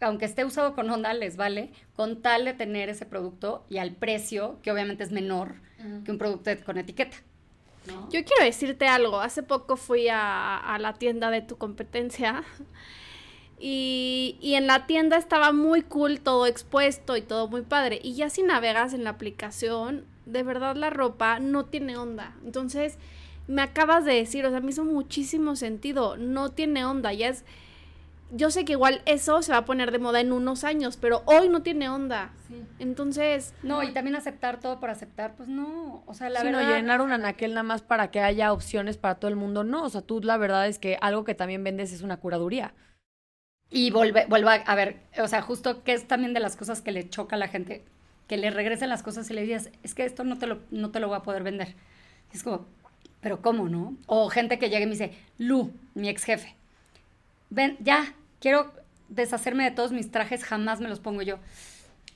aunque esté usado con onda, les vale, con tal de tener ese producto y al precio, que obviamente es menor que un producto con etiqueta. Yo quiero decirte algo. Hace poco fui a, la tienda de tu competencia y, y, en la tienda estaba muy cool, todo expuesto y todo muy padre. Y ya si navegas en la aplicación, de verdad la ropa no tiene onda. Entonces, me acabas de decir, o sea, me hizo muchísimo sentido. No tiene onda, ya es yo sé que igual eso se va a poner de moda en unos años, pero hoy no tiene onda. Sí. Entonces. No, y también aceptar todo por aceptar, pues no. O sea, la verdad. No, llenar un anaquel nada más para que haya opciones para todo el mundo, no. O sea, tú la verdad es que algo que también vendes es una curaduría. Y vuelve, vuelva a ver, o sea, justo que es también de las cosas que le choca a la gente, que le regresen las cosas y le digas, es que esto no te lo, no te lo voy a poder vender. es como, pero ¿cómo, no? O gente que llegue y me dice, Lu, mi ex jefe ven, ya, quiero deshacerme de todos mis trajes, jamás me los pongo yo.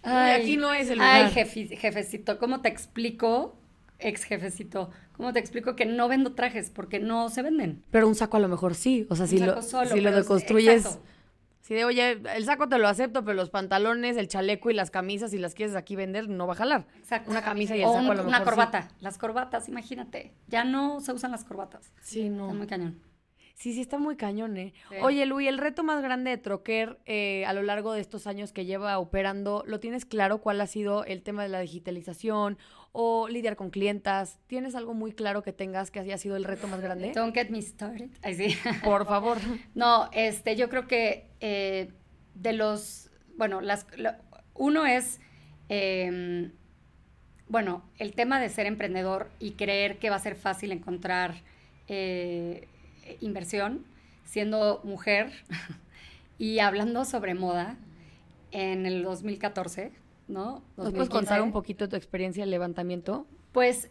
Ay, aquí no es el lugar. Ay, jefecito, ¿cómo te explico, ex jefecito, cómo te explico que no vendo trajes? Porque no se venden. Pero un saco a lo mejor sí, o sea, si lo, si lo deconstruyes... Si de, oye, el saco te lo acepto, pero los pantalones, el chaleco y las camisas, si las quieres aquí vender, no va a jalar. Exacto. Una camisa y el saco a lo mejor Una corbata. Las corbatas, imagínate. Ya no se usan las corbatas. Sí, no. Está muy cañón. Sí, sí, está muy cañón, ¿eh? Oye, Luis, el reto más grande de Troquer eh, a lo largo de estos años que lleva operando, ¿lo tienes claro cuál ha sido el tema de la digitalización o lidiar con clientas? ¿Tienes algo muy claro que tengas que haya sido el reto más grande? Don't get me started. sí. Por favor. no, este, yo creo que eh, de los, bueno, las, uno es, em, bueno, el tema de ser emprendedor y creer que va a ser fácil encontrar... Eh, inversión, siendo mujer y hablando sobre moda en el 2014, ¿no? ¿Nos puedes contar un poquito tu experiencia en levantamiento? Pues,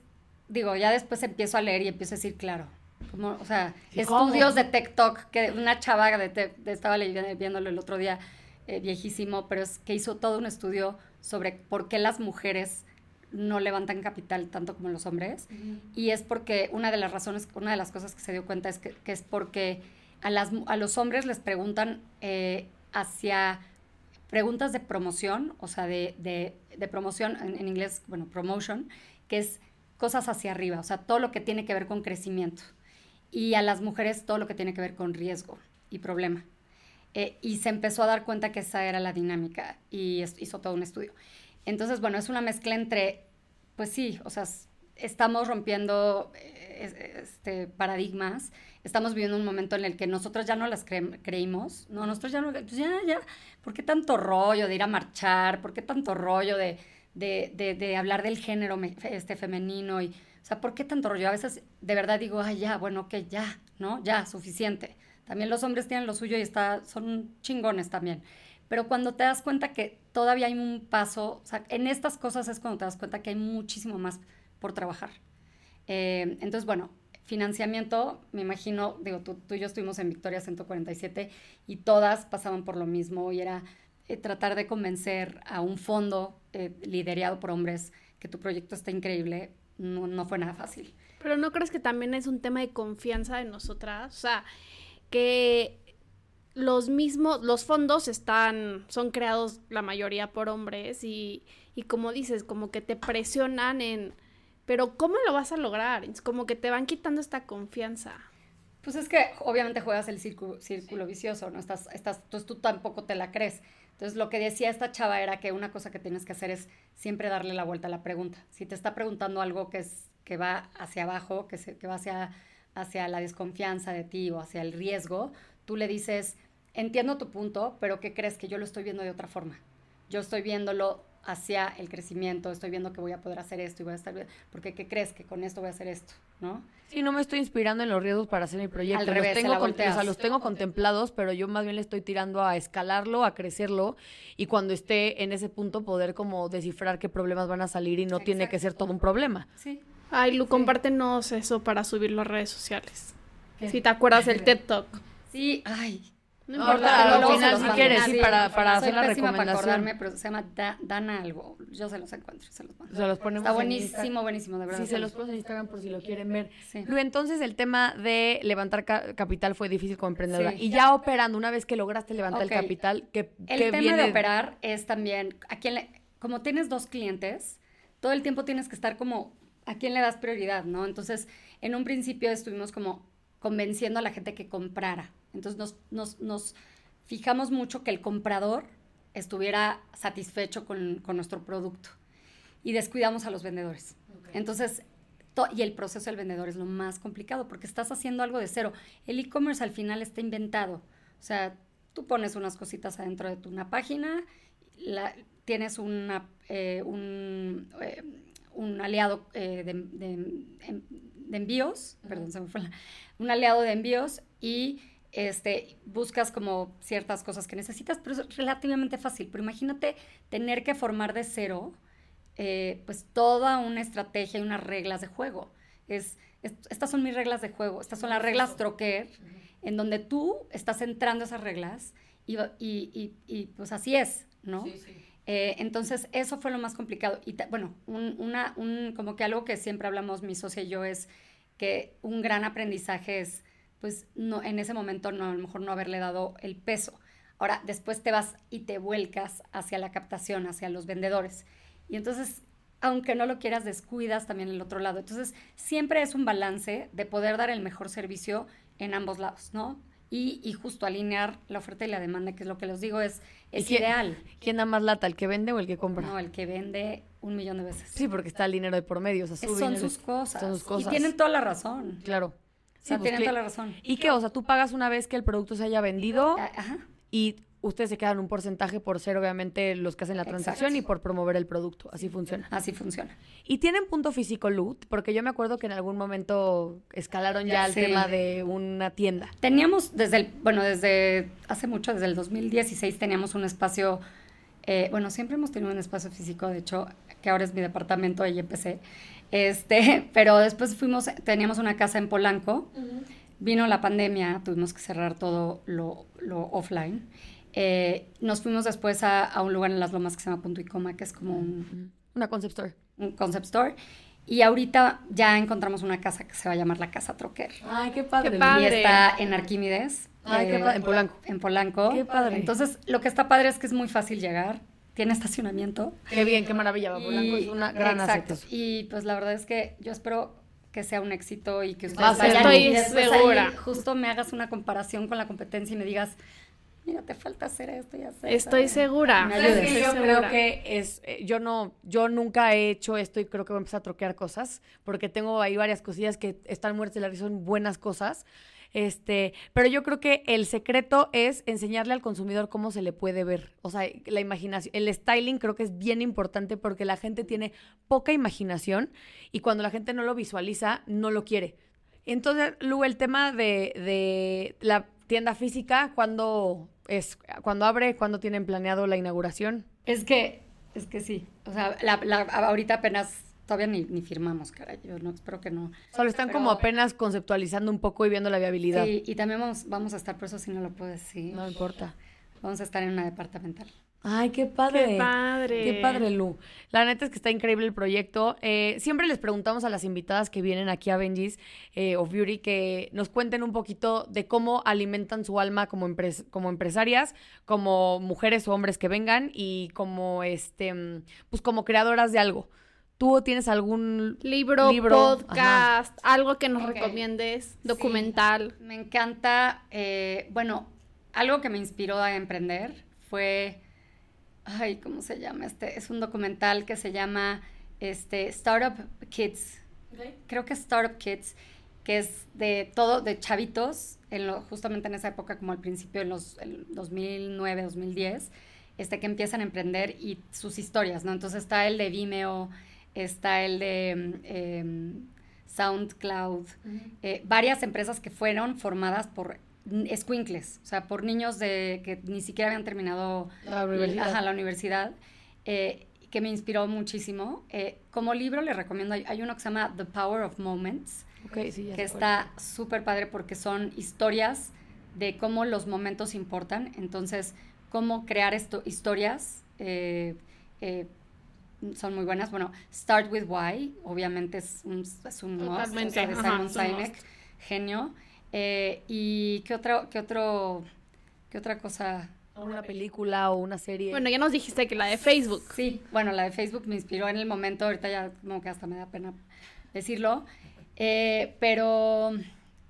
digo, ya después empiezo a leer y empiezo a decir, claro, como, o sea, estudios de TikTok, que una chava de, estaba leyendo, viéndolo el otro día, eh, viejísimo, pero es que hizo todo un estudio sobre por qué las mujeres no levantan capital tanto como los hombres. Y es porque una de las razones, una de las cosas que se dio cuenta es que, es porque a, las, a los hombres les preguntan eh, hacia preguntas de promoción, o sea, de, de, promoción, en, inglés, bueno, promotion, que es cosas hacia arriba, o sea, todo lo que tiene que ver con crecimiento. Y a las mujeres todo lo que tiene que ver con riesgo y problema. Eh, y se empezó a dar cuenta que esa era la dinámica y hizo todo un estudio. Entonces, bueno, es una mezcla entre, pues sí, o sea, estamos rompiendo eh, este, paradigmas, estamos viviendo un momento en el que nosotros ya no las creímos, no, nosotros ya no, pues ya, ya, ¿por qué tanto rollo de ir a marchar? ¿Por qué tanto rollo de, de, de, de hablar del género este, femenino? Y, o sea, ¿por qué tanto rollo? A veces de verdad digo, ay, ya, bueno, que ya, ¿no? Ya, suficiente. También los hombres tienen lo suyo y está, son chingones también. Pero cuando te das cuenta que todavía hay un paso, o sea, en estas cosas es cuando te das cuenta que hay muchísimo más por trabajar. Eh, entonces, bueno, financiamiento, me imagino, digo, tú, tú, y yo estuvimos en Victoria 147 y todas pasaban por lo mismo y era eh, tratar de convencer a un fondo eh, liderado por hombres que tu proyecto está increíble, no, no fue nada fácil. Pero ¿no crees que también es un tema de confianza de nosotras? O sea, que los mismos, los fondos están, son creados la mayoría por hombres y, y como dices, como que te presionan en, pero ¿cómo lo vas a lograr? Es como que te van quitando esta confianza. Pues es que obviamente juegas el círculo, círculo vicioso, ¿no? Estás, estás, entonces tú tampoco te la crees. Entonces lo que decía esta chava era que una cosa que tienes que hacer es siempre darle la vuelta a la pregunta. Si te está preguntando algo que, es, que va hacia abajo, que, se, que va hacia, hacia la desconfianza de ti o hacia el riesgo, tú le dices, entiendo tu punto, pero ¿qué crees que yo lo estoy viendo de otra forma? Yo estoy viéndolo hacia el crecimiento, estoy viendo que voy a poder hacer esto y voy a estar bien, porque ¿qué crees? Que con esto voy a hacer esto, ¿no? Sí, no me estoy inspirando en los riesgos para hacer mi proyecto. Al revés, los, tengo, o sea, los tengo contemplados, pero yo más bien le estoy tirando a escalarlo, a crecerlo y cuando esté en ese punto poder como descifrar qué problemas van a salir y no tiene que ser todo un problema. Sí. Ay, Lu, compártenos eso para subirlo a redes sociales. Si te acuerdas del TED Talk. Sí, ay, no importa, al final si quieres, sí, para, para hacer la recomendación. para acordarme, pero se llama Dana algo. Yo se los encuentro, se los mando. Se los ponemos Está buenísimo, buenísimo, de verdad. Sí, se los ponemos en Instagram por si lo quieren ver. Sí. Lu, entonces el tema de levantar capital fue difícil como emprendedora. Y ya operando, una vez que lograste levantar el capital, ¿qué, El tema de operar es también, a quién le, como tienes dos clientes, todo el tiempo tienes que estar como, ¿a quién le das prioridad, no? Entonces, en un principio estuvimos como convenciendo a la gente que comprara entonces nos, fijamos mucho que el comprador estuviera satisfecho con, nuestro producto y descuidamos a los vendedores. Entonces, y el proceso del vendedor es lo más complicado porque estás haciendo algo de cero. El e-commerce al final está inventado. O sea, tú pones unas cositas adentro de tu, una página, tienes una, eh, un, eh, un, aliado eh, de, envíos, perdón, se me fue un aliado de envíos y este, buscas como ciertas cosas que necesitas, pero es relativamente fácil. Pero imagínate tener que formar de cero, eh, pues toda una estrategia y unas reglas de juego. Es, estas son mis reglas de juego, estas son las reglas troquer, en donde tú estás entrando esas reglas y, y, y, pues así es, ¿no? Eh, entonces, eso fue lo más complicado. Y bueno, un, una, un, como que algo que siempre hablamos mi socia y yo es que un gran aprendizaje es pues no, en ese momento no, a lo mejor no haberle dado el peso. Ahora, después te vas y te vuelcas hacia la captación, hacia los vendedores. Y entonces, aunque no lo quieras, descuidas también el otro lado. Entonces, siempre es un balance de poder dar el mejor servicio en ambos lados, ¿no? Y, y justo alinear la oferta y la demanda, que es lo que les digo, es, es ideal. ¿Quién da más lata, el que vende o el que compra? No, el que vende un millón de veces. Sí, porque está el dinero de por medio. son, sus cosas. son sus cosas. Y tienen toda la razón. Claro. Sí, pues, tienen toda la razón. ¿Y qué? O sea, tú pagas una vez que el producto se haya vendido Ajá. y ustedes se quedan un porcentaje por ser obviamente los que hacen la transacción y por promover el producto. Así funciona. Así funciona. ¿Y tienen punto físico loot? Porque yo me acuerdo que en algún momento escalaron ya, el tema de una tienda. Teníamos desde el, bueno, desde hace mucho, desde el 2016 teníamos un espacio, eh, bueno, siempre hemos tenido un espacio físico, de hecho, que ahora es mi departamento, ahí empecé. Este, pero después fuimos, teníamos una casa en Polanco, vino la pandemia, tuvimos que cerrar todo lo, offline. Eh, nos fuimos después a, un lugar en Las Lomas que se llama Punto y Coma, que es como un... Una concept store. Un concept store. Y ahorita ya encontramos una casa que se va a llamar la Casa Troquer. Ay, qué padre. Y está en Arquímedes. Ay, qué padre. En Polanco. En Polanco. Qué padre. Entonces, lo que está padre es que es muy fácil llegar tiene estacionamiento. Qué bien, qué maravilla. Es una gran exacto. Y pues la verdad es que yo espero que sea un éxito y que ustedes vayan estoy segura. justo me hagas una comparación con la competencia y me digas, mira, te falta hacer esto y hacer Estoy segura. yo creo que es, eh, yo no, yo nunca he hecho esto y creo que voy a empezar a troquear cosas, porque tengo ahí varias cosillas que están muertas risa, son buenas cosas, este, pero yo creo que el secreto es enseñarle al consumidor cómo se le puede ver. O sea, la imaginación, el styling creo que es bien importante porque la gente tiene poca imaginación y cuando la gente no lo visualiza, no lo quiere. Entonces, Lu, el tema de, de la tienda física, ¿cuándo es, cuando abre, cuándo tienen planeado la inauguración? Es que, es que sí. O sea, la, la, ahorita apenas todavía ni, ni firmamos, caray, yo no, espero que no. Solo están como apenas conceptualizando un poco y viendo la viabilidad. Sí, y también vamos, vamos a estar, por eso si no lo puedo decir. No importa. Vamos a estar en una departamental. Ay, qué padre. Qué padre. Qué padre, Lu. La neta es que está increíble el proyecto. Eh, siempre les preguntamos a las invitadas que vienen aquí a Benji's eh, of Beauty que nos cuenten un poquito de cómo alimentan su alma como, empres- como empresarias, como mujeres o hombres que vengan y como este, mm, pues como creadoras de algo. ¿Tú tienes algún Libro, Libro, podcast, algo que nos recomiendes, documental. Me encanta, eh, bueno, algo que me inspiró a emprender fue, ay, ¿cómo se llama? Este es un documental que se llama este, Startup Kids. Creo que es Startup Kids, que es de todo, de chavitos, en lo, justamente en esa época, como al principio, en los el 2009, 2010, este, que empiezan a emprender y sus historias, ¿no? Entonces está el de Vimeo, está el de mm, em, SoundCloud, eh, varias empresas que fueron formadas por squinkles, o sea, por niños de que ni siquiera habían terminado La universidad. ajá, la universidad, eh, que me inspiró muchísimo. Eh, como libro les recomiendo, hay, hay uno que se llama The Power of Moments, sí, que está súper padre porque son historias de cómo los momentos importan. Entonces, cómo crear esto, historias eh, son muy buenas. Bueno, Start with Why, obviamente es un, es un must, o sea, de Simon es un Sinek, genio. Eh, ¿Y qué, otro, qué, otro, qué otra cosa? Una película o una serie. Bueno, ya nos dijiste que la de Facebook. Sí, bueno, la de Facebook me inspiró en el momento, ahorita ya como que hasta me da pena decirlo, Eh, pero,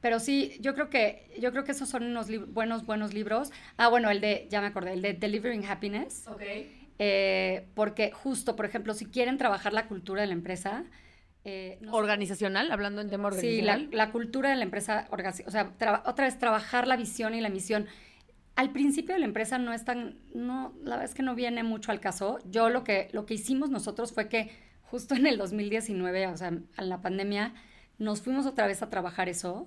pero sí, yo creo que, yo creo que esos son unos buenos, buenos libros. Ah, bueno, el de, ya me acordé, el de Delivering Happiness, ok. Eh, porque justo, por ejemplo, si quieren trabajar la cultura de la empresa, eh, no sé- Organizacional, hablando en tema Sí, la, organizacional. la cultura de la empresa, o sea, otra vez trabajar la visión y la misión. Al principio de la empresa no es tan, no, la verdad es que no viene mucho al caso. Yo lo que, lo que hicimos nosotros fue que justo en el 2019, o sea, en la pandemia, nos fuimos otra vez a trabajar eso,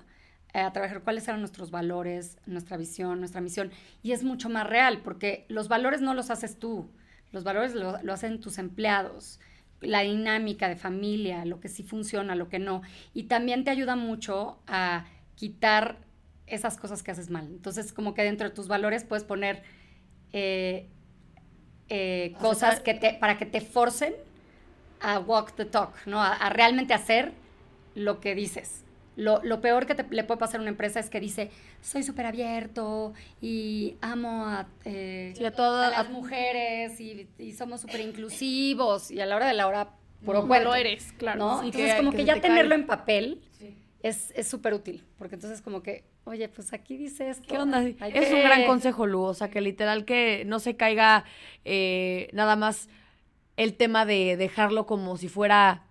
eh, a trabajar cuáles eran nuestros valores, nuestra visión, nuestra misión. Y es mucho más real, porque los valores no los haces tú, los valores lo, lo hacen tus empleados la dinámica de familia, lo que sí funciona, lo que no. Y también te ayuda mucho a quitar esas cosas que haces mal. Entonces, como que dentro de tus valores puedes poner eh, eh, sea, cosas que te, para que te forcen a walk the talk, ¿no? A, a realmente hacer lo que dices. Lo, lo peor que te- le puede pasar a una empresa es que dice, soy súper abierto y amo a, eh, Sí, a todas- a las a- mujeres y, y somos súper inclusivos y a la hora de la hora, puro No cuento, lo eres, claro. ¿no? Sí, entonces, que- como que ya te tenerlo cae. en papel es es súper útil, porque entonces como que, oye, pues aquí dice esto. ¿Qué onda? hay Es un que- gran consejo, Lu. O sea, que literal que no se caiga eh, nada más el tema de dejarlo como si fuera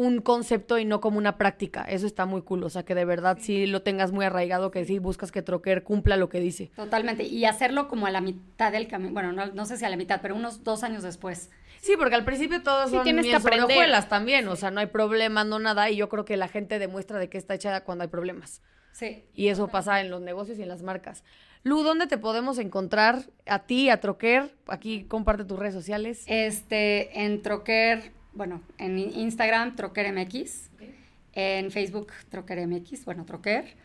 un concepto y no como una práctica. Eso está muy cool. O sea, que de verdad sí, lo tengas muy arraigado, que sí buscas que Troquer cumpla lo que dice. Totalmente, y hacerlo como a la mitad del camino, bueno, no, no sé si a la mitad, pero unos dos años después. Sí, porque al principio todos Sí, son tienes que aprender. también. O sea, no hay problema, no nada. Y yo creo que la gente demuestra de qué está hecha cuando hay problemas. Sí. Y eso pasa en los negocios y en las marcas. Lu, ¿dónde te podemos encontrar? A ti, a Troquer. Aquí comparte tus redes sociales. Este, en Troquer, bueno, en Instagram, Troquer MX, en Facebook, Troquer MX, bueno, Troquer,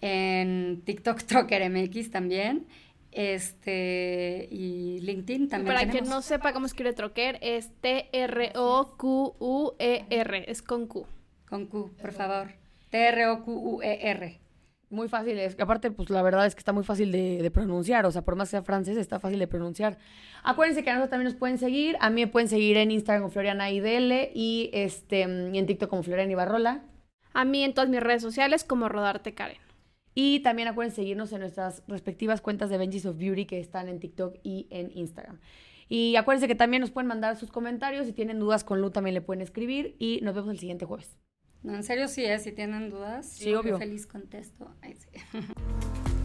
en TikTok, Troquer MX también, este, y LinkedIn también Para quien no sepa cómo escribe troquer, es T-R-O-Q-U-E-R. Es con Q. Con Q, por favor. T-R-O-Q-U-E-R. Muy fácil. Es aparte, pues la verdad es que está muy fácil de, de pronunciar. O sea, por más que sea francés, está fácil de pronunciar. Acuérdense que a nosotros también nos pueden seguir. A mí me pueden seguir en Instagram como Floriana IDL y, este, y en TikTok como Floriana Ibarrola. A mí en todas mis redes sociales como Rodarte Karen. Y también acuérdense seguirnos en nuestras respectivas cuentas de Benji's of Beauty que están en TikTok y en Instagram. Y acuérdense que también nos pueden mandar sus comentarios. Si tienen dudas con Lu, también le pueden escribir. Y nos vemos el siguiente jueves. No, en serio sí, ¿eh? si tienen dudas, Sí, obvio. feliz contesto. Ay, sí.